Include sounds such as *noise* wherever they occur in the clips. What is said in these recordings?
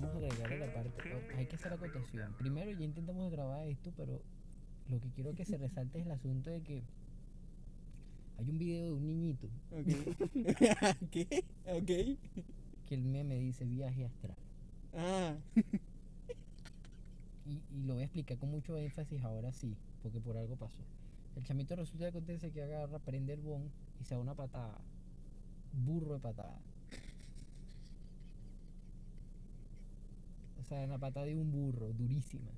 vamos a agregarle la parte. Hay que hacer la acotación. Primero, ya intentamos grabar esto, pero lo que quiero que se resalte es el asunto de que hay un video de un niñito Ok. *laughs* ¿Qué? Ok. que el meme dice viaje astral. Ah. Y, y lo voy a explicar con mucho énfasis ahora sí, porque por algo pasó. El chamito resulta que acontece que agarra, prende el bon y se da una patada. Burro de patada. O sea, una patada de un burro, durísima.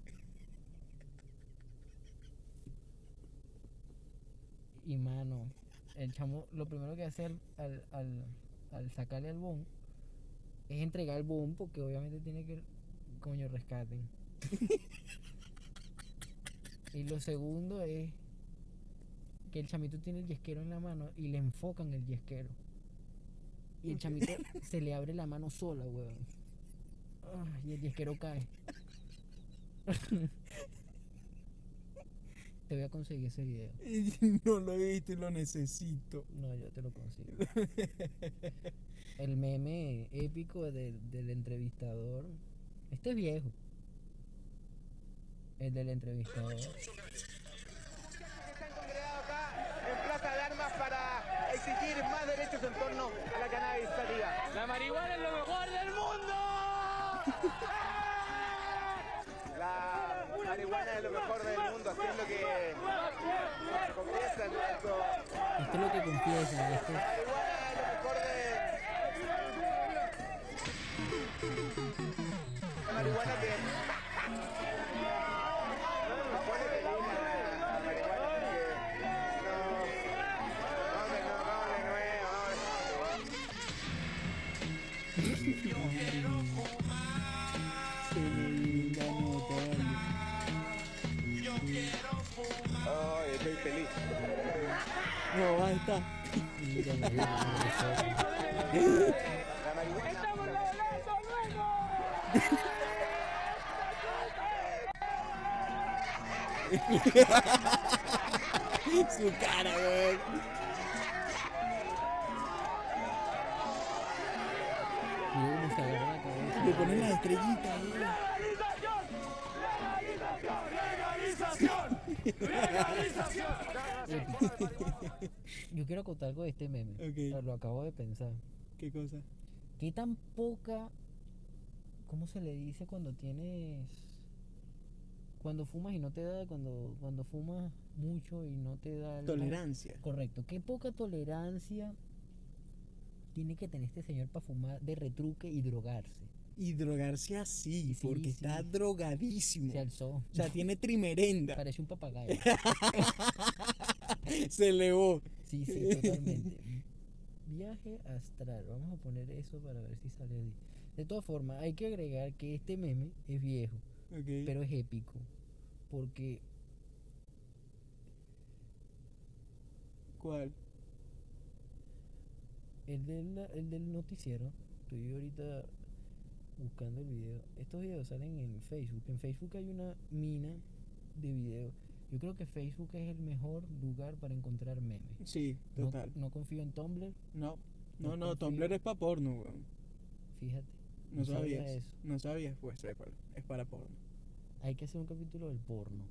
Y mano, el chamo lo primero que hace al, al, al, al sacarle el bon es entregar el bon porque obviamente tiene que, coño, rescaten. y lo segundo es que el chamito tiene el yesquero en la mano y le enfocan el yesquero. Y el chamito *laughs* se le abre la mano sola, weón. Y el yesquero cae. Te voy a conseguir ese video. *laughs* No lo he visto y lo necesito. No, yo te lo consigo. El meme épico del, del entrevistador. Este es viejo. El del entrevistador. que se han congregado acá en Plaza de Armas para exigir más derechos en torno a la cannabis sativa. La marihuana es lo mejor del mundo. La marihuana es lo mejor del mundo, así es lo que confiesan esto. Esto es lo que confiesan. Esto, La marihuana... Su cara, cómo se agarra la. Le ponen las estrellitas, weón. *laughs* Yo quiero contar algo de este meme. Lo acabo de pensar. ¿Qué cosa? ¿Qué tan poca... ¿Cómo se le dice cuando tienes... Cuando fumas y no te da, cuando, cuando fumas mucho y no te da... el- Tolerancia. Correcto. Qué poca tolerancia tiene que tener este señor para fumar de retruque y drogarse. Y drogarse así, Sí, porque sí. está drogadísimo. Se alzó. O sea, tiene trimerenda. Parece un papagayo. *laughs* *laughs* Se elevó. Sí, sí, totalmente. Viaje astral. Vamos a poner eso para ver si sale. De todas formas, hay que agregar que este meme es viejo, pero es épico. Porque ¿Cuál? el del, el del noticiero, estoy ahorita buscando el video. Estos videos salen en Facebook. En Facebook hay una mina de videos. Yo creo que Facebook es el mejor lugar para encontrar memes. Sí, No, total. no confío en Tumblr, No, no, no no. Tumblr es para porno, weón. fíjate. No, sabía sabías. eso. No sabías, pues. Es para porno. Hay que hacer un capítulo del porno.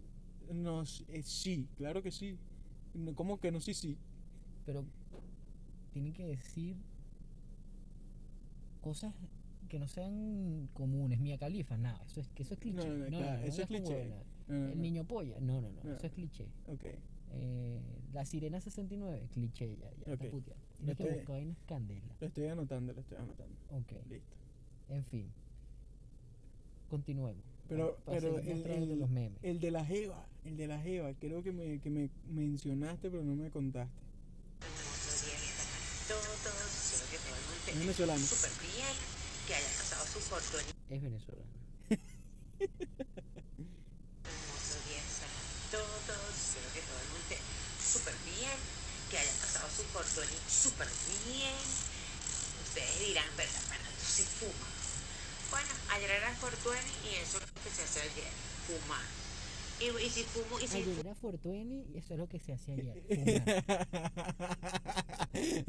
No, eh, sí, claro que sí. No, ¿Cómo que no? Sí, sí. Pero tienen que decir cosas que no sean comunes. Mia Califa, nada, eso es, que eso es cliché. No, no, no, claro, eso es cliché. No, no, El no. niño polla, no, no, no, No. eso es cliché. Ok. Eh, la sirena 69, cliché, ya, ya está Ok. puteado. Lo Tienes que estoy- buscar vainas candela. Lo estoy anotando, lo estoy anotando. Ok, Listo. en fin. Continuemos. Pero, Pa- pa pero el, el- los memes. el de la Jeva, el de la Jeva, creo que me, que me mencionaste, pero no me contaste. Todos, que todo el mundo Es venezolano. súper bien, que pasado su fortuna. Es venezolano. Hermoso día para todos, quiero que todo el mundo esté súper bien, que haya pasado su fortuna súper bien. Ustedes dirán, ¿verdad? Tú sí fumas. Bueno, ayer era fortuna y eso es lo que se hace ayer, fumar. Y, y si fumo, y si Ayer era Fortuny y eso es lo que se hace ayer. *laughs*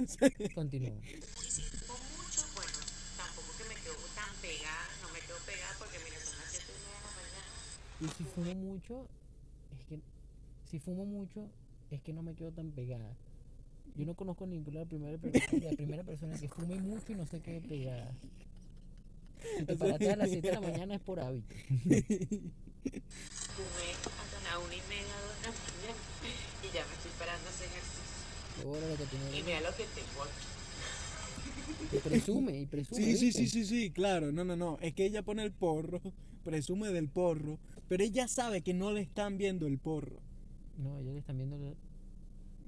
Fumar. Continuamos. Y si fumo mucho, bueno, tampoco que me quedo tan pegada, no me quedo pegada Y si fumo mucho, es que. Si fumo mucho, es que no me quedo tan pegada. Yo no conozco ninguna primera, *laughs* la primera persona que fume mucho y no se quede pegada. Si te paraste a las 7 de la mañana es por hábito. Fumé hasta la una y media, dos de la mañana y ya me estoy parando a hacer ejercicio. Ahora lo que tiene Y mira lo que tengo aquí. y presume, y presume. Sí, sí, sí, sí, sí, claro. No, no, no. Es que ella pone el porro, presume del porro, pero ella sabe que no le están viendo el porro. No, ya le están viendo. la-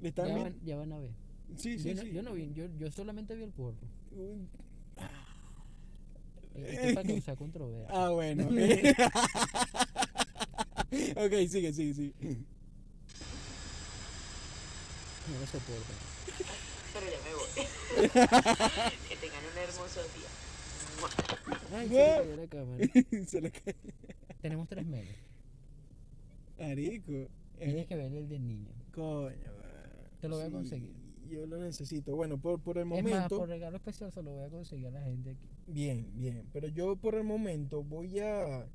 Le están Ya viendo. van, ya van a ver. Sí, sí, yo, no, sí. yo no vi, yo, yo solamente vi el porro. Uy, Eh, Esto es para causar *laughs* controversia. Ah, bueno. *laughs* *laughs* ok, sigue, sigue, sigue. No lo soporto. Pero ya me voy. que tengan un hermoso día. Ay, se le cayó la cámara. Se le cae. Tenemos tres memes. Arico. Tienes que ver el del niño. Coño. Te lo voy a conseguir. Yo lo necesito. Bueno, por, por el Es más, momento. por regalo especial se lo voy a conseguir a la gente aquí. Bien, bien. Pero yo por el momento voy a,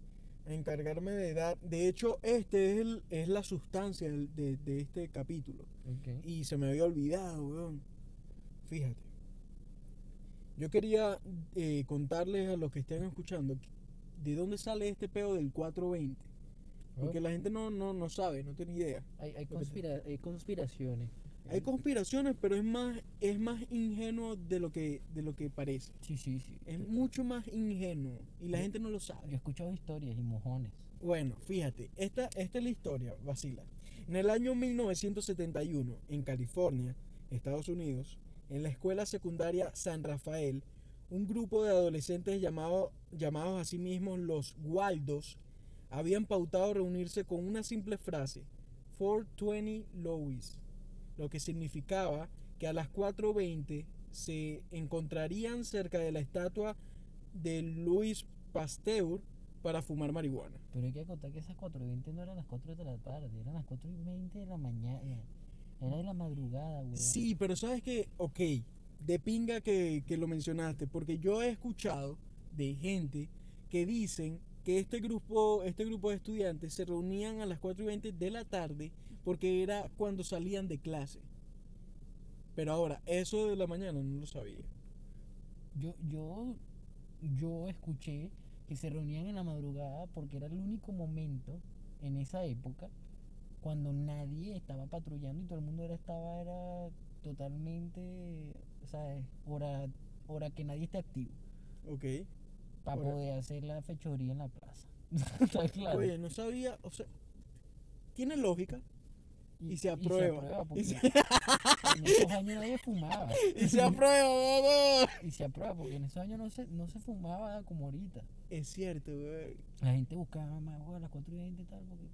encargarme de dar. De hecho, este es, el, es la sustancia de, de este capítulo. Ok. Y se me había olvidado, weón. Fíjate. Yo quería eh, contarles a los que estén escuchando de dónde sale este peo del 420. Porque la gente no, no, no sabe, no tiene idea. Hay, hay, conspira- hay conspiraciones. Hay conspiraciones, pero es más, es más ingenuo de lo que, de lo que parece. Sí, sí, sí. Es mucho más ingenuo y la Yo- gente no lo Yo sabe. he escuchado historias y mojones. Bueno, fíjate, esta, esta es la historia, vacila. En el año 1971, en California, Estados Unidos, en la escuela secundaria San Rafael, un grupo de adolescentes llamado, llamados a sí mismos los Waldos habían pautado reunirse con una simple frase, 420 Louis, lo que significaba que a las 4.20 se encontrarían cerca de la estatua de Louis Pasteur para fumar marihuana. Pero hay que contar que esas 4.20 no eran las 4 de la tarde, eran las 4.20 de la mañana. Era de la madrugada, güey. Sí, pero sabes que, ok, de pinga que, que lo mencionaste, porque yo he escuchado de gente que dicen que este grupo, este grupo de estudiantes se reunían a las 4 y 20 de la tarde porque era cuando salían de clase. Pero ahora, eso de la mañana no lo sabía. Yo, yo, yo escuché que se reunían en la madrugada porque era el único momento en esa época cuando nadie estaba patrullando y todo el mundo era, estaba era totalmente, ¿sabes? Hora, hora que nadie esté activo Ok. Para poder hacer la fechoría en la plaza. *laughs* Está claro. Oye, no sabía, o sea, tiene lógica. y se y aprueba. porque Y se- en esos *laughs* años nadie fumaba. Y se aprueba, vamos. Y se aprueba porque en esos años no se, no se fumaba como ahorita. Es cierto, güey. La gente buscaba más a las 4 y 20 y tal, porque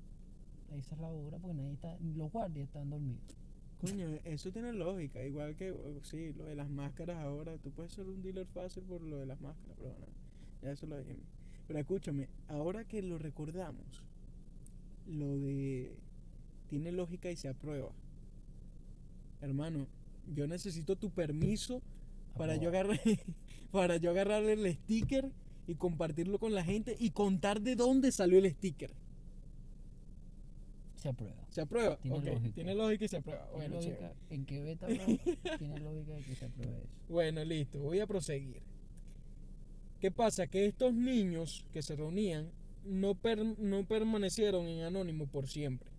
ahí es la hora, porque nadie está, los guardias están dormidos. Coño, eso tiene lógica. Igual que, sí, lo de las máscaras ahora. Tú puedes ser un dealer fácil por lo de las máscaras, pero bueno, ya eso lo dijimos. Pero escúchame, ahora que lo recordamos, lo de tiene lógica y se aprueba. Hermano, yo necesito tu permiso para yo agarrar *laughs* para yo agarrarle el sticker y compartirlo con la gente y contar de dónde salió el sticker. Se aprueba. ¿Se aprueba? Tiene lógica. Tiene lógica y se aprueba. Tiene Bueno, lógica, chévere. en qué beta *laughs* bro, tiene lógica de que se apruebe eso. Bueno, listo, voy a proseguir. ¿Qué pasa? Que estos niños que se reunían no, per- no permanecieron en anónimo por siempre.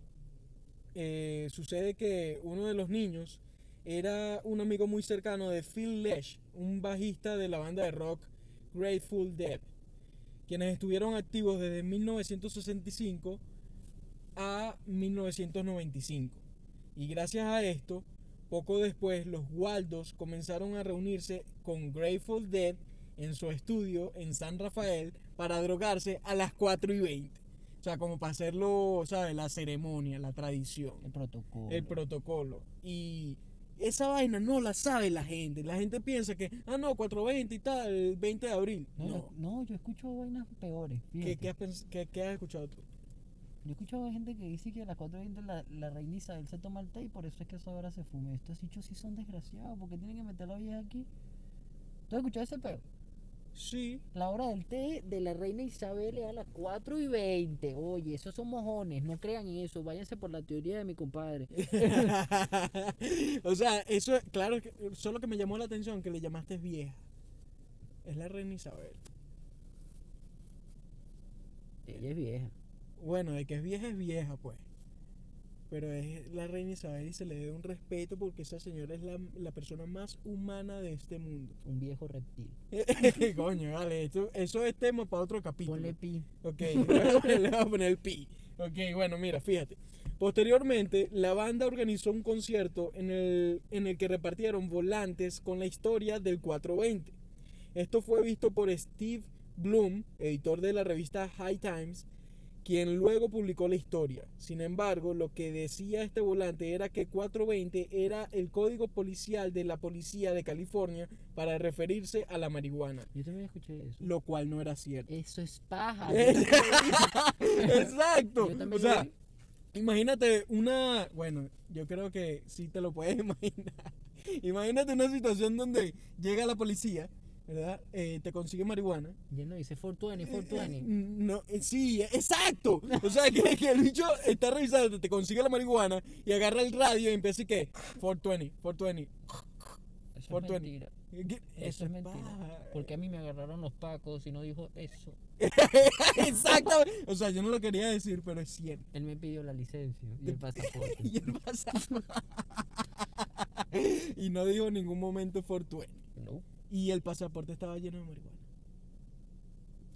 Eh, sucede que uno de los niños era un amigo muy cercano de Phil Lesh, un bajista de la banda de rock Grateful Dead, quienes estuvieron activos desde 1965 a 1995. Y gracias a esto, poco después los Waldos comenzaron a reunirse con Grateful Dead en su estudio en San Rafael para drogarse a las 4 y 20. O sea, como para hacerlo, ¿sabes? La ceremonia, la tradición, El protocolo. el protocolo. Y esa vaina no la sabe la gente. La gente piensa que, ah, no, 420 y tal, el 20 de abril. no, No. yo, no, yo escucho vainas peores. ¿Qué, qué has, qué- qué has escuchado tú? Yo he escuchado gente que dice que a las 4.20 la, la reina Isabel se toma el té y por eso es que esa hora se fume. Estos hechos sí son desgraciados porque tienen que meter la vieja aquí. ¿Tú has escuchado ese pedo? Sí. La hora del té de la reina Isabel es a las 4 y 20. Oye, esos son mojones, no crean en eso. Váyanse por la teoría de mi compadre. *laughs* o sea, eso, claro, solo que me llamó la atención que le llamaste vieja. Es la reina Isabel. Ella es vieja. Bueno, de que es vieja es vieja, pues. Pero es la reina Isabel y se le debe un respeto porque esa señora es la, la persona más humana de este mundo. Un viejo reptil. *laughs* Coño, vale, esto, eso es tema para otro capítulo. Ponle pi. Ok, *laughs* le voy a poner el pi. Ok, bueno, mira, fíjate. Posteriormente, la banda organizó un concierto en el, en el que repartieron volantes con la historia del 420. Esto fue visto por Steve Bloom, editor de la revista High Times, quien luego publicó la historia. Sin embargo, lo que decía este volante era que 420 era el código policial de la policía de California para referirse a la marihuana, Yo también escuché eso. lo cual no era cierto. Eso es paja. *laughs* Exacto. O sea, imagínate una, bueno, yo creo que sí te lo puedes *laughs* imaginar. Imagínate una situación donde llega la policía, ¿verdad? Eh, te consigue marihuana. Ya no dice 420, Eh, 420. No, eh, sí, exacto. O sea, que, que el bicho está revisando, te consigue la marihuana y agarra el radio y empieza y que 420, 420. Eso es 420. mentira. Eso es mentira. Porque a mí me agarraron los pacos y no dijo eso. *laughs* Exactamente. O sea, yo no lo quería decir, pero es cierto. Él me pidió la licencia y el *laughs* pasaporte. y el pasaporte. *laughs* y no dijo en ningún momento 420. No, Y el pasaporte estaba lleno de marihuana.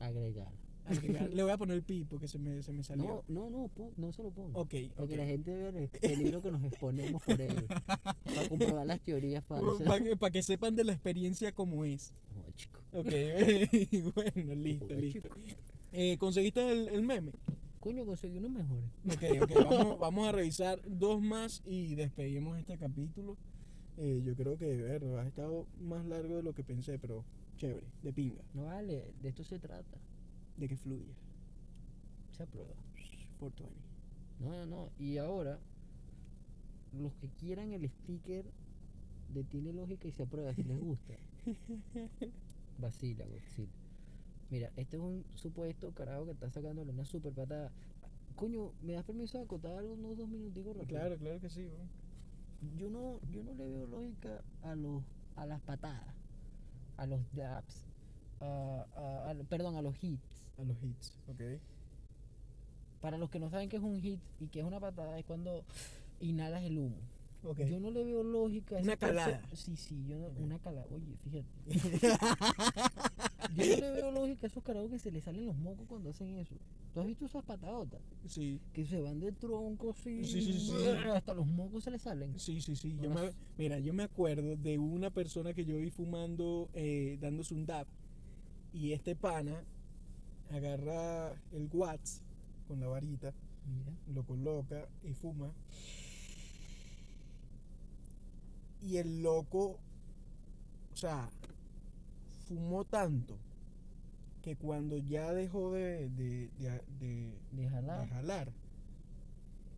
agregar. Agregar- *laughs* Le voy a poner el pi porque se me, se me salió. No, no, no, no se lo ponga. Ok, Porque ok. la gente ve el peligro que nos exponemos por ello. *laughs* Para comprobar las teorías falsas. Para que, pa' que sepan de la experiencia como es. No, chico. Ok, *laughs* bueno, listo, listo. Eh, ¿Conseguiste el, el meme? Coño, conseguí unos mejores. Ok, ok, vamos, vamos a revisar dos más y despedimos este capítulo. Eh, yo creo que, ver, ha estado más largo de lo que pensé, pero chévere, de pinga, No vale, de esto se trata. de que fluya. Se aprueba. 420. No, no, no. Y ahora, los que quieran el sticker de Tiene Lógica y se aprueba si les gusta. *laughs* Vacila, vacila. Mira, este es un supuesto carajo que está sacándole una super patada. Coño, ¿me das permiso de acotar algo unos dos minuticos rápido? Claro, claro que sí. bro. Yo no, yo no le veo lógica a los, a las patadas, a los dabs, a, a- a- perdón, a los hits. A los hits, ok. Para los que no saben qué es un hit y qué es una patada, es cuando inhalas el humo. Ok. Yo no le veo lógica a Una calada. Sí, sí, yo no, una calada. Oye, fíjate. *laughs* *laughs* yo no le veo lógica a esos carajos que se les salen los mocos cuando hacen eso. ¿Tú has visto esas patadotas? Sí, Que se van de tronco así. Sí, sí, sí. Hasta los mocos se les salen. sí, sí, sí. Yo me, mira, yo me acuerdo de una persona que yo vi fumando, eh, dándose un dab. Y este pana agarra el watts con la varita, Mira. lo coloca y fuma. Y el loco, o sea, fumó tanto que cuando ya dejó de, de, de, de- jalar. jalar,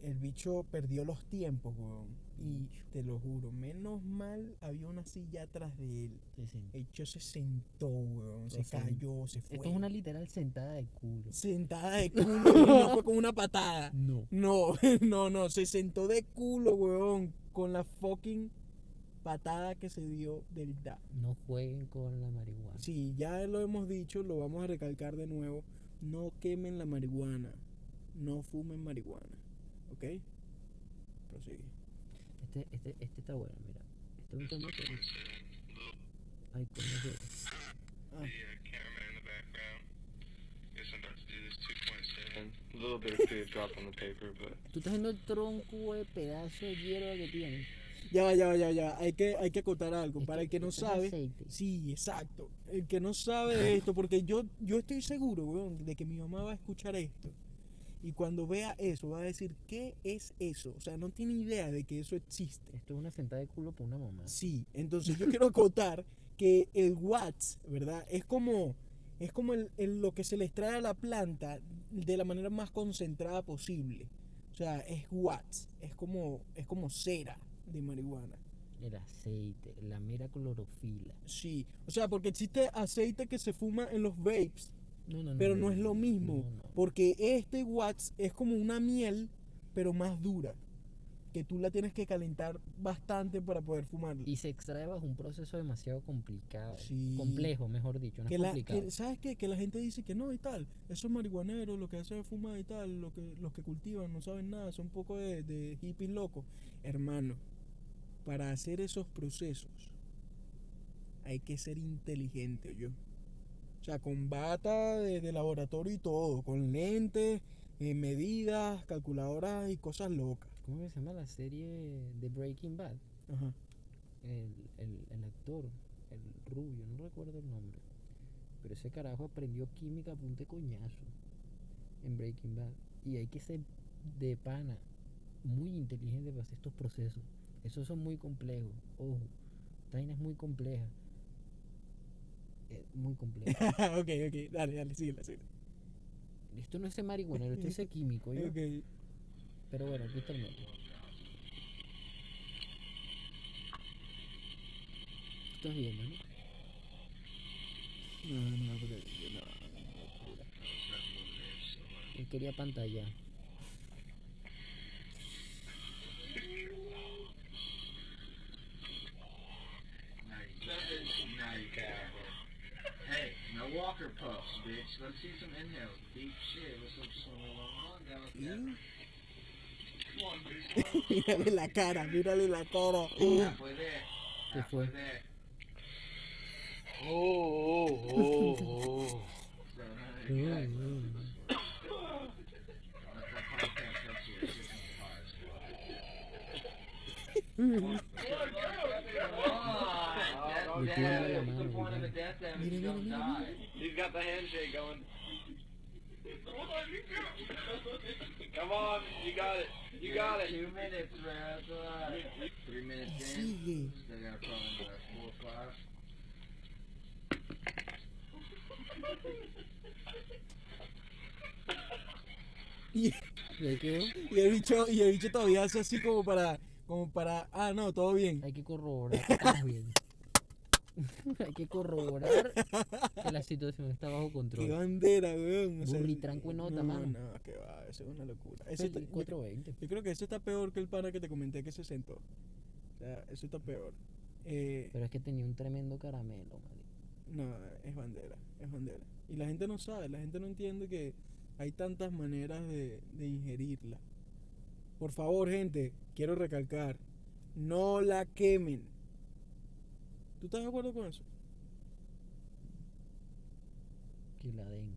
el bicho perdió los tiempos, weón. Y te lo juro, menos mal había una silla atrás de él. Sí, sí. El bicho se sentó, weón. Se sé. cayó, se fue. Esto es una literal sentada de culo. sentada de *laughs* culo, no fue con una patada. No. No, *laughs* no, no, se sentó de culo, weón, con la fucking patada que se dio del da. No jueguen con la marihuana. Sí, ya lo hemos dicho, lo vamos a recalcar de nuevo. No quemen la marihuana. No fumen marihuana. ¿Ok? Prosigue. Este, este, este está bueno, mira. Este es un tema que. Ay, coño, que- Ah, uh, cameraman in the background. Guess I'm about to do this 2.7. A little bit of food dropped on the paper, but Tú estás viendo el tronco de pedazo de hierba que tiene. Ya va, ya va, ya ya. Hay que, hay que acotar algo. Para el que no sabe. Sí, exacto. El que no sabe de esto, porque yo, yo estoy seguro, weón, de que mi mamá va a escuchar esto. Y cuando vea eso, va a decir, ¿qué es eso? O sea, no tiene idea de que eso existe. Esto es una sentada de culo por una mamá. Sí, entonces yo quiero acotar que el watts, ¿verdad? Es como, es como el, el- lo que se le extrae a la planta de la manera más concentrada posible. O sea, es watts, es como, es como cera de marihuana. El aceite, la mera clorofila. Sí, o sea, porque existe aceite que se fuma en los vapes, No, no, no. pero no es lo mismo, no, no. porque este wax es como una miel, pero más dura, que tú la tienes que calentar bastante para poder fumarla. Y se extrae bajo un proceso demasiado complicado. Sí. Complejo, mejor dicho. No que es la, complicado. que- ¿Sabes qué? Que la gente dice que no y tal. Esos marihuaneros lo que hacen es fumar y tal. Lo que, los que cultivan no saben nada. Son un poco de, de hippies locos. Hermano, para hacer esos procesos hay que ser inteligente, yo. O sea, con bata de, de laboratorio y todo. Con lentes, eh, medidas, calculadoras y cosas locas. ¿Cómo que se llama la serie de Breaking Bad? Ajá. El, el, el actor, el rubio, no recuerdo el nombre. Pero ese carajo aprendió química a punte coñazo en Breaking Bad. Y hay que ser de pana muy inteligente para hacer estos procesos. Esos son muy complejos. Ojo, esta vaina es muy compleja. Eh, muy compleja. *laughs* ok, ok. Dale, dale, síguela, síguela. esto no es ser marihuanero, esto es químico. ¿yo? Ok. Pero bueno, aquí está el método. Estás viendo, ¿no? No, no, no. Él quería pantalla. Hey, puffs, bitch. Let's see some inhales. Deep shit. Let's look *laughs* mírale la cara, mírale la cara. ¿Qué fue? there. Oh, oh, oh, oh. So, *laughs* a death damage? Mira, You mira, don't mira, die. He's got the handshake going. Come on, you got it. You got it. Two minutes, man. That's all right. Three minutes in. Four. *laughs* Y, el bicho, y el bicho todavía hace así como para, como para, ah, no, todo bien. Hay que corroborar que estamos bien. *laughs* Hay que corroborar que la situación está bajo Qué control. bandera, weón. O sea, Burritranco en nota, no, mano. No, que va, eso es una locura. Ese está- Feliz yo, 420. yo creo que eso está peor que el pana que te comenté que se sentó. O sea, eso está peor. Eh, Pero es que tenía un tremendo caramelo, marico. No, es bandera, es bandera. Y la gente no sabe, la gente no entiende que hay tantas maneras de, de ingerirla. Por favor, gente, quiero recalcar, no la quemen. ¿Tú estás de acuerdo con eso? Que la den.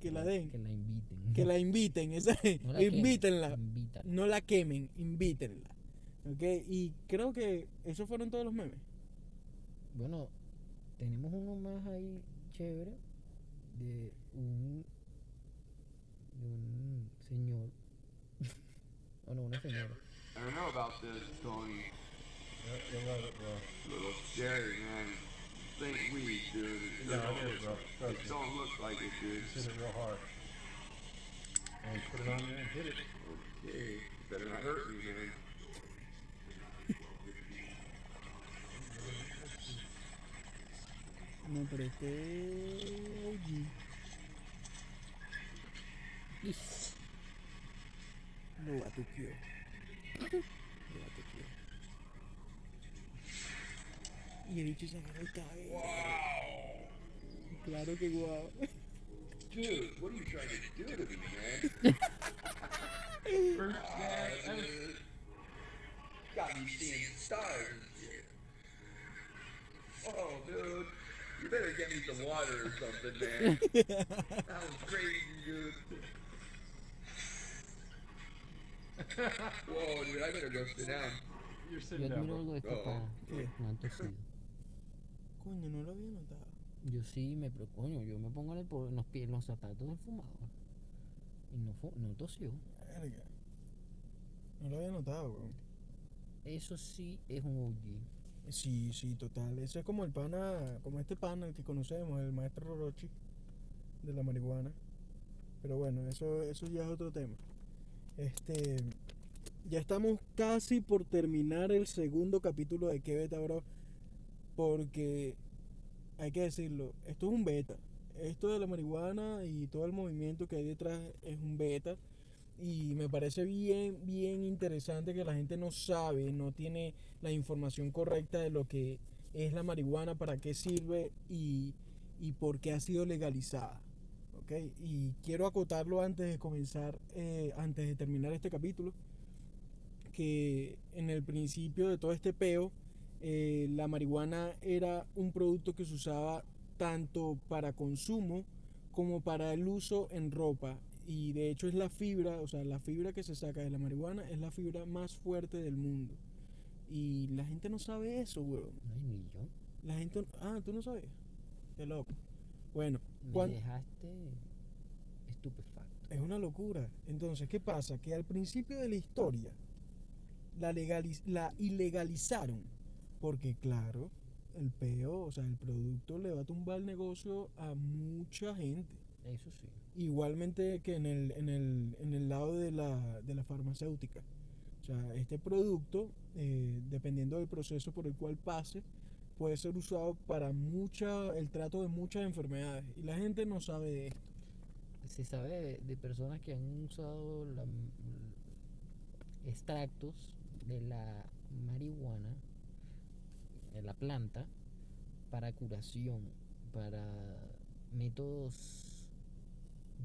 Que la den, Que la inviten. que la inviten, esa, *laughs* No la invítenla. invítala. No la quemen, invítenla. ¿Ok? Y creo que esos fueron todos los memes. Bueno, tenemos uno más ahí chévere de un de un señor *laughs* o no una señora I don't know about this, Tony. Little scary, man. Think weed, dude. It, No, don't- it is it Trust me. don't look like it, dude. Hit it real hard. And put it on there and hit it. Okay, better not hurt me, man. No, pero este batuqueó. Lo batuqueó. Y el bicho se agarra el cabello. Claro que guau. Dude, what are you trying to do to me, man? First guy. Got me seeing stars and shit. Oh, dude. You better get me some water or something, man. *laughs* that was crazy, dude. *laughs* Whoa, dude, I better go sit down. You're yo sitting down. admiro algo de estos Oh. panas no han tosido Coño, no lo había notado. yo sí me preocupo yo me pongo en, el, en los pies en los zapatos del fumador y no no tosió Verga. No lo había notado, weón. eso sí es un OG Sí, sí, total. Eso es como el pana, como este pana, el que conocemos, el maestro Rorochi de la marihuana. Pero bueno, eso, eso ya es otro tema. Este, ya estamos casi por terminar el segundo capítulo de Que Beta, bro. Porque hay que decirlo, esto es un beta. Esto de la marihuana y todo el movimiento que hay detrás es un beta. Y me parece bien, bien interesante que la gente no sabe, no tiene la información correcta de lo que es la marihuana, para qué sirve y, y por qué ha sido legalizada. ¿ok? Y quiero acotarlo antes de comenzar, eh, antes de terminar este capítulo, que en el principio de todo este peo, eh, la marihuana era un producto que se usaba tanto para consumo como para el uso en ropa. Y de hecho es la fibra, o sea, la fibra que se saca de la marihuana es la fibra más fuerte del mundo. Y la gente no sabe eso, weón. Ay, ni yo. La gente... Ah, tú no sabes. Qué loco. Bueno, Me dejaste estupefacto. Es una locura. Entonces, ¿qué pasa? Que al principio de la historia la, legaliz- la ilegalizaron. Porque, claro, el peo, o sea, el producto le va a tumbar el negocio a mucha gente. Eso sí. Igualmente que en el, en el, en el lado de la, de la farmacéutica. O sea, este producto, eh, dependiendo del proceso por el cual pase, puede ser usado para mucha, el trato de muchas enfermedades. Y la gente no sabe de esto. Se sabe de, de personas que han usado la, extractos de la marihuana, la planta, para curación, para métodos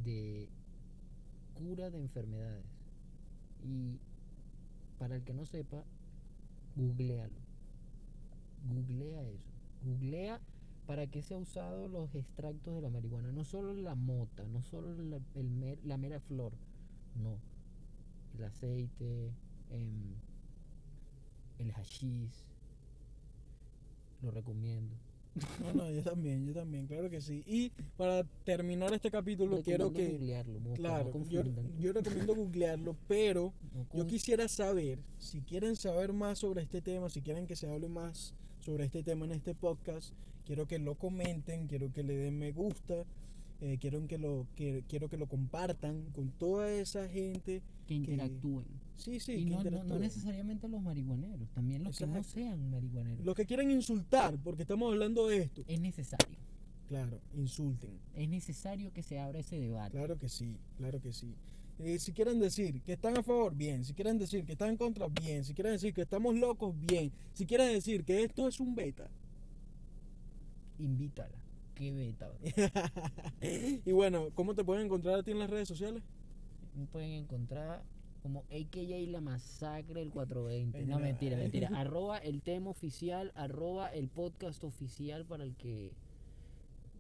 de cura de enfermedades. Y para el que no sepa, googlealo. Googlea eso. Googlea para qué se ha usado los extractos de la marihuana. No solo la mota, no solo la, el la mera flor. No. El aceite, em, el hashish. Lo recomiendo. No, no, yo también, yo también, claro que sí. Y para terminar este capítulo, quiero que. googlearlo, mosca, Claro, no yo, yo recomiendo googlearlo, pero No yo quisiera saber, si quieren saber más sobre este tema, si quieren que se hable más sobre este tema en este podcast, quiero que lo comenten, quiero que le den me gusta, eh, quiero, que lo, que, quiero que lo compartan con toda esa gente. Que interactúen. Sí, sí, y que no, no- necesariamente los marihuaneros, también los que no sean marihuaneros. Los que quieran insultar, porque estamos hablando de esto. Es necesario. Claro, insulten. Es necesario que se abra ese debate. Claro que sí, claro que sí. Eh, si quieren decir que están a favor, bien. Si quieren decir que están en contra, bien. Si quieren decir que estamos locos, bien. Si quieren decir que esto es un beta. Invítala. Qué beta. *laughs* y bueno, ¿cómo te pueden encontrar a ti en las redes sociales? Pueden encontrar como AKJ La Masacre del 420. No, mentira, mentira. *laughs* arroba el tema oficial, arroba el podcast oficial para el que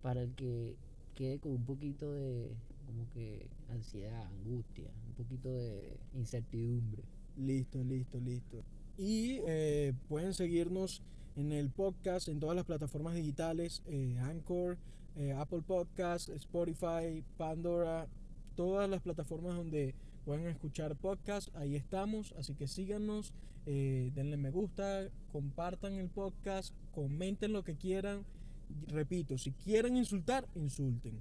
para el que quede con un poquito de como que ansiedad, angustia, un poquito de incertidumbre. Listo, listo, listo. Y eh, pueden seguirnos en el podcast, en todas las plataformas digitales, eh, Anchor, eh, Apple Podcast, Spotify, Pandora, todas las plataformas donde pueden escuchar podcast, ahí estamos, así que síganos, eh, denle me gusta, compartan el podcast, comenten lo que quieran. Repito, si quieren insultar, insulten.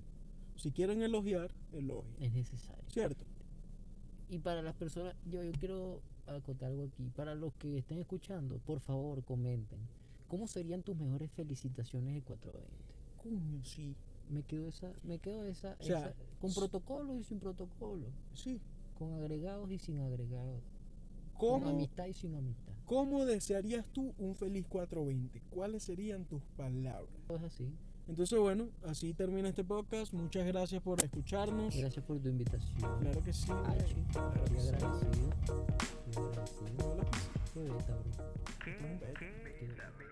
Si quieren elogiar, elogien. Es necesario. ¿Cierto? Y para las personas, yo, yo quiero acotar algo aquí. Para los que estén escuchando, por favor, comenten. ¿Cómo serían tus mejores felicitaciones de 420? Coño, sí. Me quedo esa, me quedo esa, O sea, esa- con protocolo y sin protocolo, Sí. con agregados y sin agregados, con ¿Cómo, amistad y sin amistad. ¿Cómo desearías tú un feliz 420? ¿Cuáles serían tus palabras? Todo es así. Entonces, bueno, así termina este podcast. Muchas gracias por escucharnos. Gracias por tu invitación. Claro que sí. Achi, Claro que estoy sí. agradecido. Estoy agradecido. Hola. Qué beta, bro. Qué beta.